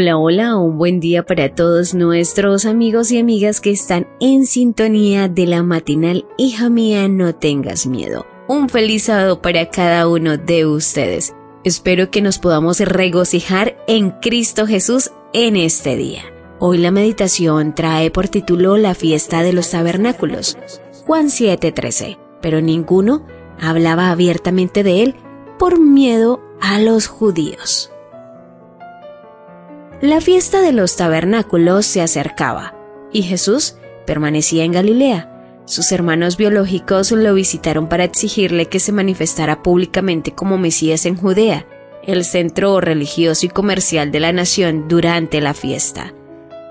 Hola, hola, un buen día para todos nuestros amigos y amigas que están en sintonía de la matinal Hija mía, no tengas miedo. Un feliz sábado para cada uno de ustedes. Espero que nos podamos regocijar en Cristo Jesús en este día. Hoy la meditación trae por título la fiesta de los tabernáculos, Juan 7:13, pero ninguno hablaba abiertamente de él por miedo a los judíos. La fiesta de los tabernáculos se acercaba, y Jesús permanecía en Galilea. Sus hermanos biológicos lo visitaron para exigirle que se manifestara públicamente como Mesías en Judea, el centro religioso y comercial de la nación durante la fiesta.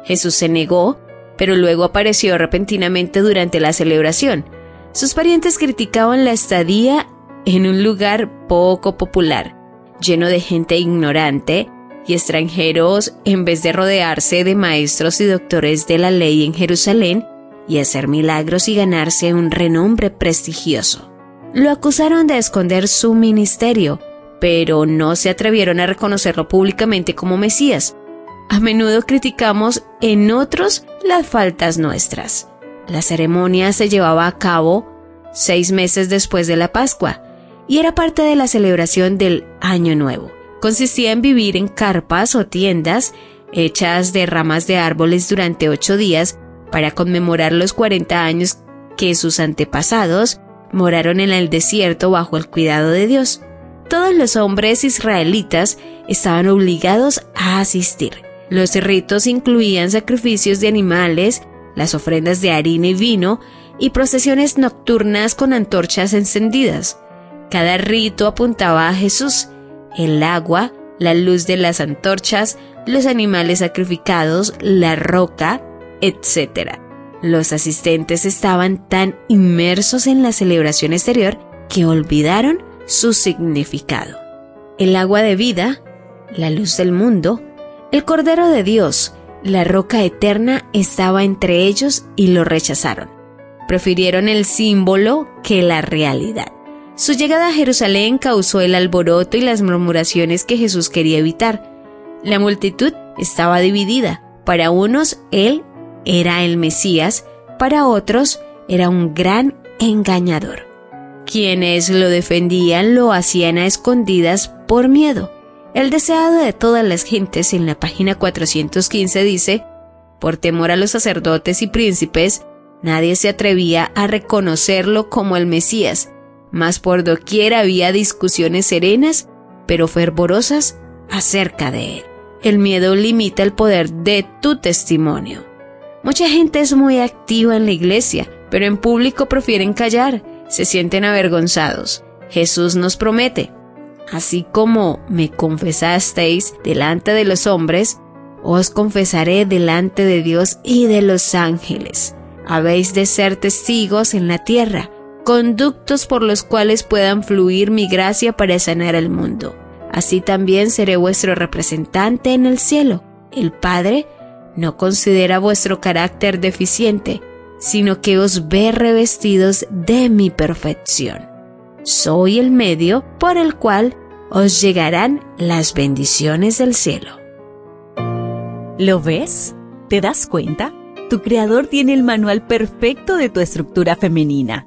Jesús se negó, pero luego apareció repentinamente durante la celebración. Sus parientes criticaban la estadía en un lugar poco popular, lleno de gente ignorante, y extranjeros en vez de rodearse de maestros y doctores de la ley en Jerusalén y hacer milagros y ganarse un renombre prestigioso. Lo acusaron de esconder su ministerio, pero no se atrevieron a reconocerlo públicamente como Mesías. A menudo criticamos en otros las faltas nuestras. La ceremonia se llevaba a cabo seis meses después de la Pascua y era parte de la celebración del Año Nuevo consistía en vivir en carpas o tiendas hechas de ramas de árboles durante ocho días para conmemorar los 40 años que sus antepasados moraron en el desierto bajo el cuidado de Dios. Todos los hombres israelitas estaban obligados a asistir. Los ritos incluían sacrificios de animales, las ofrendas de harina y vino y procesiones nocturnas con antorchas encendidas. Cada rito apuntaba a Jesús, el agua, la luz de las antorchas, los animales sacrificados, la roca, etc. Los asistentes estaban tan inmersos en la celebración exterior que olvidaron su significado. El agua de vida, la luz del mundo, el Cordero de Dios, la roca eterna estaba entre ellos y lo rechazaron. Prefirieron el símbolo que la realidad. Su llegada a Jerusalén causó el alboroto y las murmuraciones que Jesús quería evitar. La multitud estaba dividida. Para unos, Él era el Mesías, para otros, era un gran engañador. Quienes lo defendían lo hacían a escondidas por miedo. El deseado de todas las gentes en la página 415 dice, por temor a los sacerdotes y príncipes, nadie se atrevía a reconocerlo como el Mesías, mas por doquier había discusiones serenas, pero fervorosas, acerca de él. El miedo limita el poder de tu testimonio. Mucha gente es muy activa en la iglesia, pero en público prefieren callar, se sienten avergonzados. Jesús nos promete, así como me confesasteis delante de los hombres, os confesaré delante de Dios y de los ángeles. Habéis de ser testigos en la tierra conductos por los cuales puedan fluir mi gracia para sanar al mundo. Así también seré vuestro representante en el cielo. El Padre no considera vuestro carácter deficiente, sino que os ve revestidos de mi perfección. Soy el medio por el cual os llegarán las bendiciones del cielo. ¿Lo ves? ¿Te das cuenta? Tu creador tiene el manual perfecto de tu estructura femenina